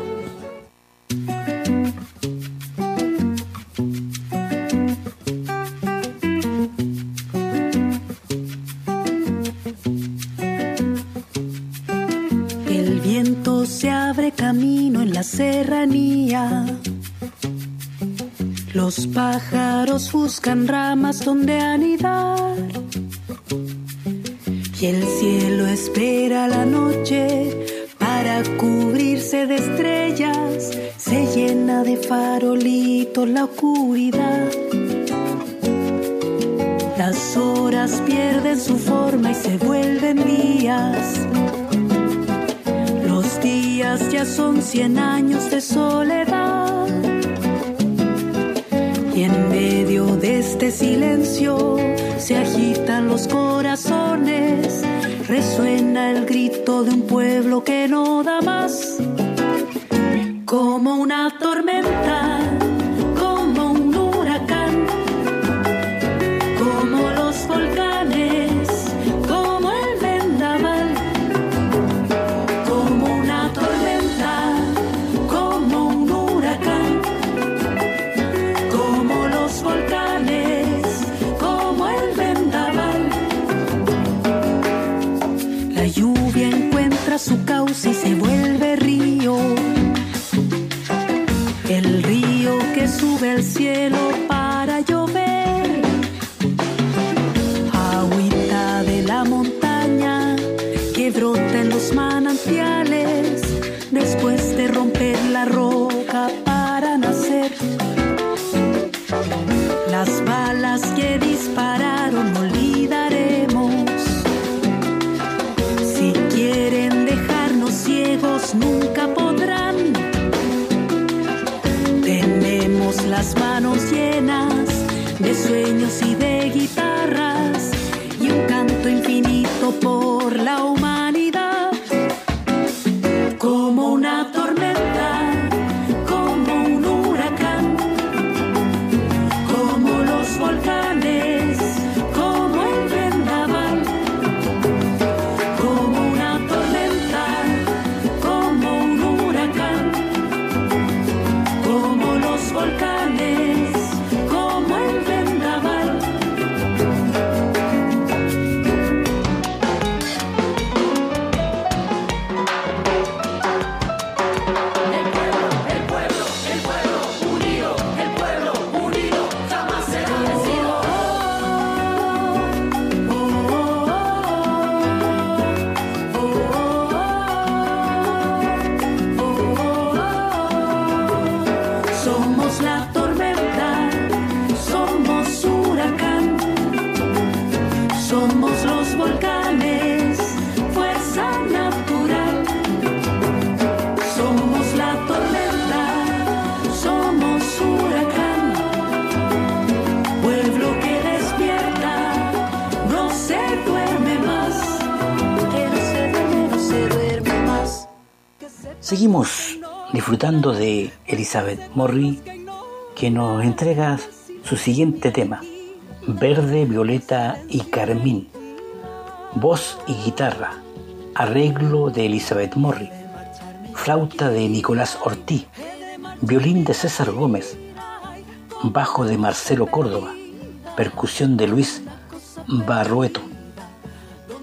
El viento se abre camino en la serranía. Los pájaros buscan ramas donde anidar. Y el cielo espera la noche para cubrirse de estrellas. Se llena de farolitos la oscuridad. Las horas pierden su forma y se vuelven días. Los días ya son cien años de soledad. Y en medio de este silencio se agitan los corazones, resuena el grito de un pueblo que no da más, Seguimos disfrutando de Elizabeth Morri, que nos entrega su siguiente tema, Verde, Violeta y Carmín, voz y guitarra, arreglo de Elizabeth Morri, flauta de Nicolás Ortiz, violín de César Gómez, bajo de Marcelo Córdoba, percusión de Luis Barrueto.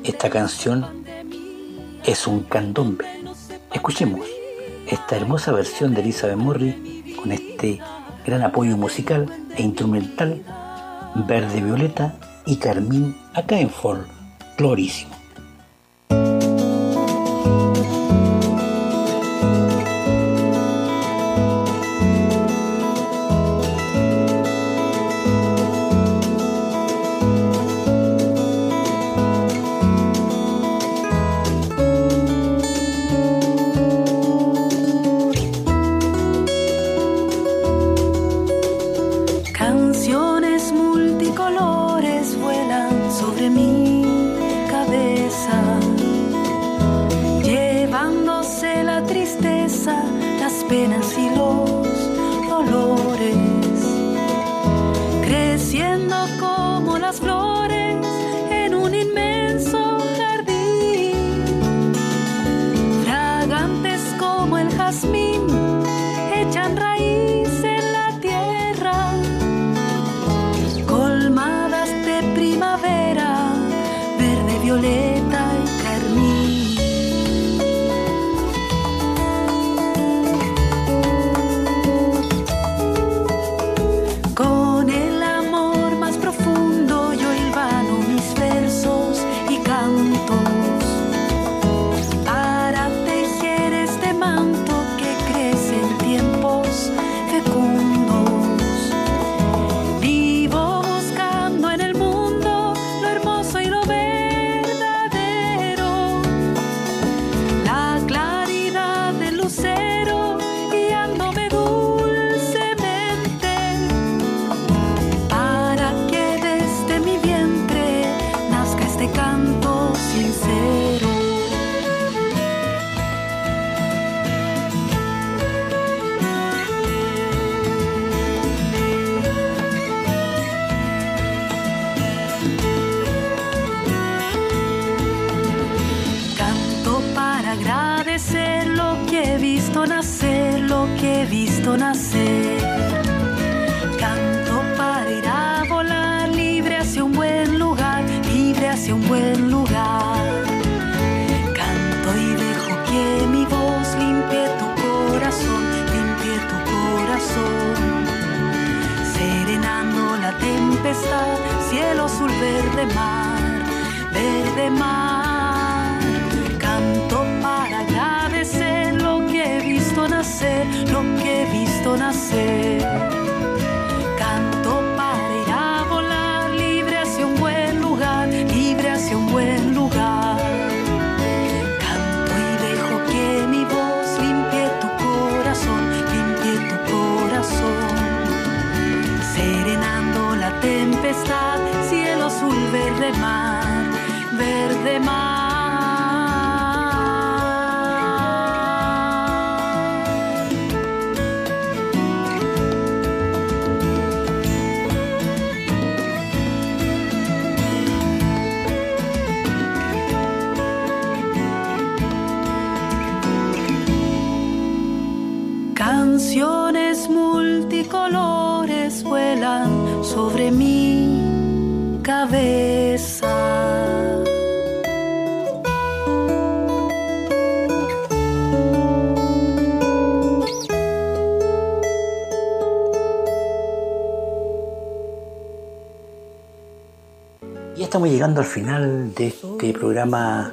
Esta canción es un candombe. Escuchemos esta hermosa versión de Elizabeth Morri con este gran apoyo musical e instrumental Verde Violeta y Carmín acá en he visto nacer, lo que he visto nacer. Canto para ir a volar, libre hacia un buen lugar, libre hacia un buen lugar. Canto y dejo que mi voz limpie tu corazón, limpie tu corazón. Serenando la tempestad, cielo azul, verde mar, verde mar. Folclorísimo. Estamos llegando al final de este programa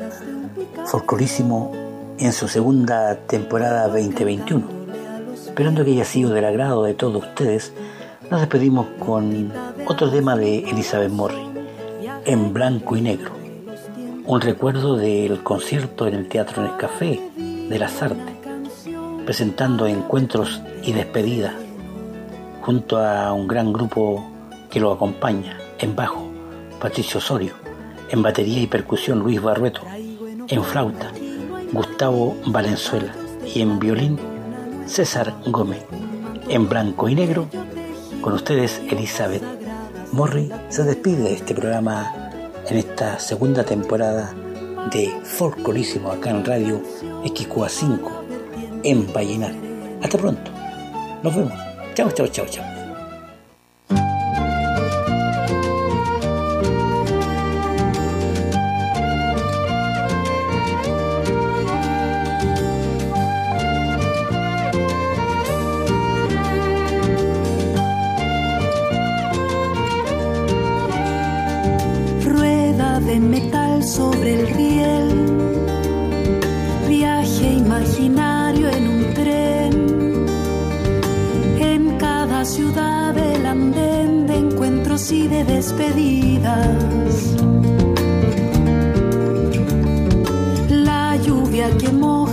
folclorísimo en su segunda temporada 2021. Esperando que haya sido del agrado de todos ustedes, nos despedimos con otro tema de Elizabeth Morri, en blanco y negro. Un recuerdo del concierto en el Teatro Nescafé de las Artes, presentando encuentros y despedidas junto a un gran grupo que lo acompaña en bajo Patricio Osorio, en batería y percusión Luis Barrueto, en flauta Gustavo Valenzuela y en violín César Gómez. En blanco y negro, con ustedes Elizabeth Morri se despide de este programa en esta segunda temporada de Folclorísimo acá en Radio XQA5 en Vallenar. Hasta pronto. Nos vemos. Chao, chao, chao, chao. sobre el riel, viaje imaginario en un tren, en cada ciudad el andén de encuentros y de despedidas. La lluvia que moja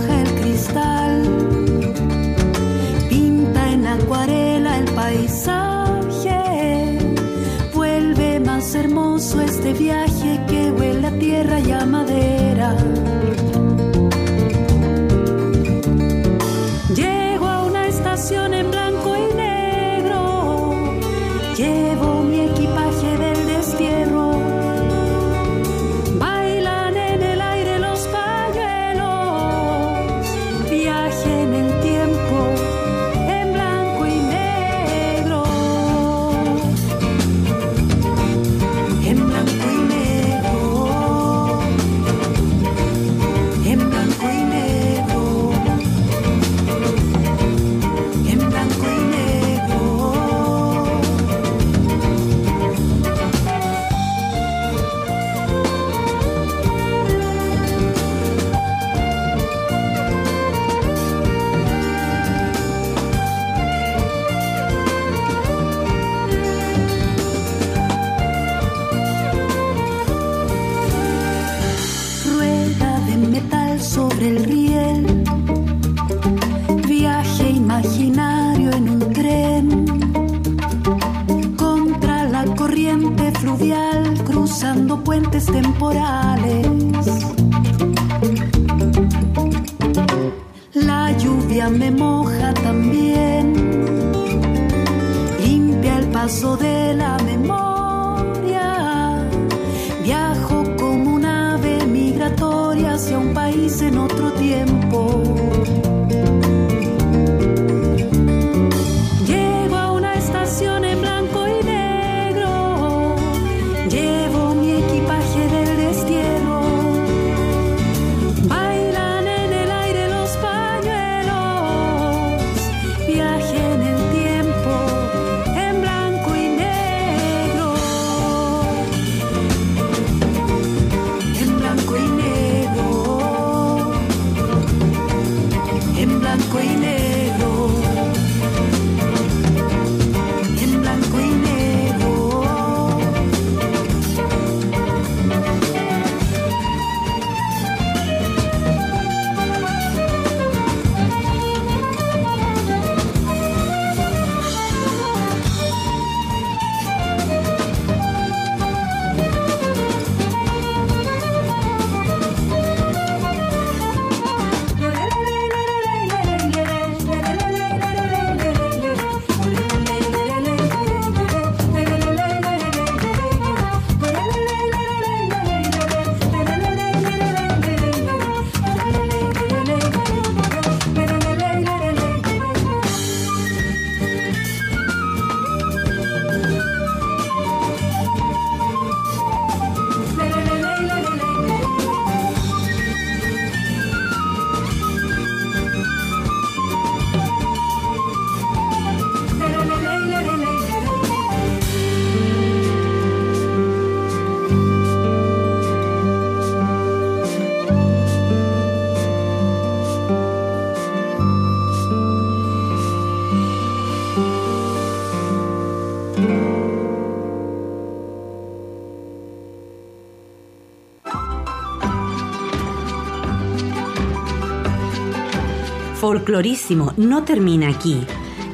Folclorísimo no termina aquí.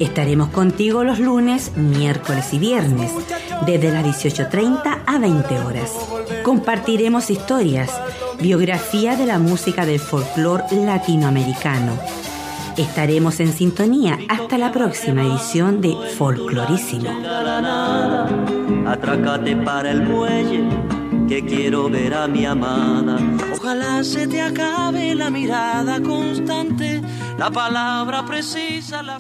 Estaremos contigo los lunes, miércoles y viernes, desde las 18.30 a 20 horas. Compartiremos historias, biografía de la música del folclore latinoamericano. Estaremos en sintonía hasta la próxima edición de Folclorísimo. Atrácate para el muelle, que quiero ver a mi amada. Ojalá se te acabe la mirada constante la palabra precisa, la.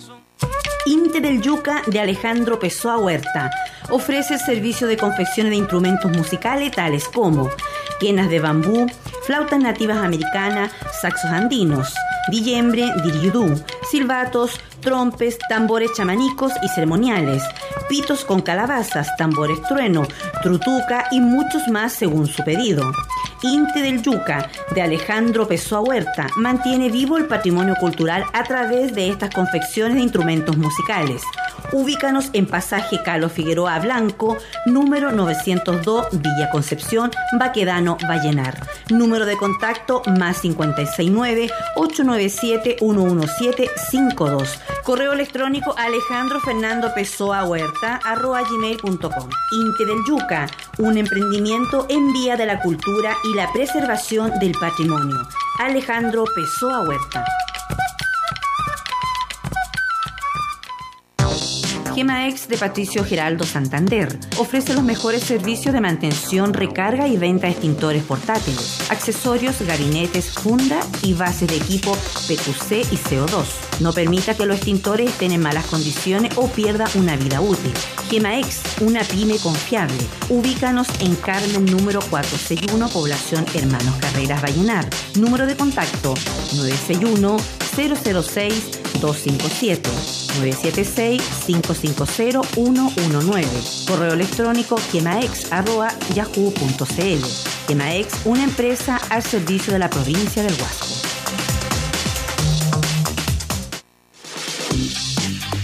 Inte del Yuca de Alejandro Pessoa Huerta ofrece servicio de confección de instrumentos musicales tales como quenas de bambú, flautas nativas americanas, saxos andinos, dillembre, diriudú, silbatos, trompes, tambores chamanicos y ceremoniales, pitos con calabazas, tambores trueno, trutuca y muchos más según su pedido. Inte del Yuca, de Alejandro Pessoa Huerta, mantiene vivo el patrimonio cultural a través de estas confecciones de instrumentos musicales. Ubícanos en pasaje Calo Figueroa Blanco, número 902, Villa Concepción, Baquedano, Vallenar. Número de contacto más 569 897 117 52. Correo electrónico Alejandro Fernando Pessoa Huerta arroba gmail.com. Inte del Yuca, un emprendimiento en vía de la cultura y la preservación del patrimonio. Alejandro Pessoa Huerta. Gemaex de Patricio Geraldo Santander ofrece los mejores servicios de mantención, recarga y venta de extintores portátiles, accesorios, gabinetes, funda y bases de equipo PQC y CO2. No permita que los extintores estén en malas condiciones o pierda una vida útil. Gemaex, una pyme confiable. Ubícanos en Carmen número 461, población Hermanos Carreras Vallenar. Número de contacto 961 006 257 976 550 119. Correo electrónico quemaex@yahoo.cl. Quemaex, una empresa al servicio de la provincia del Huasco.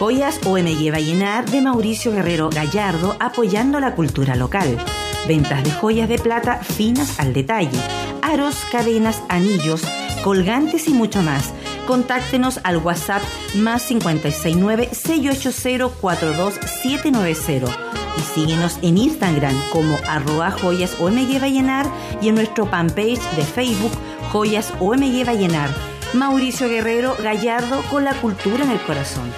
Joyas OMG Vallenar de Mauricio Guerrero Gallardo apoyando la cultura local. Ventas de joyas de plata finas al detalle. Aros, cadenas, anillos, colgantes y mucho más. Contáctenos al WhatsApp más 569-680-42790 y síguenos en Instagram como arroba joyas OMG Vallenar y en nuestro fanpage de Facebook Joyas OMG Vallenar. Mauricio Guerrero Gallardo con la cultura en el corazón.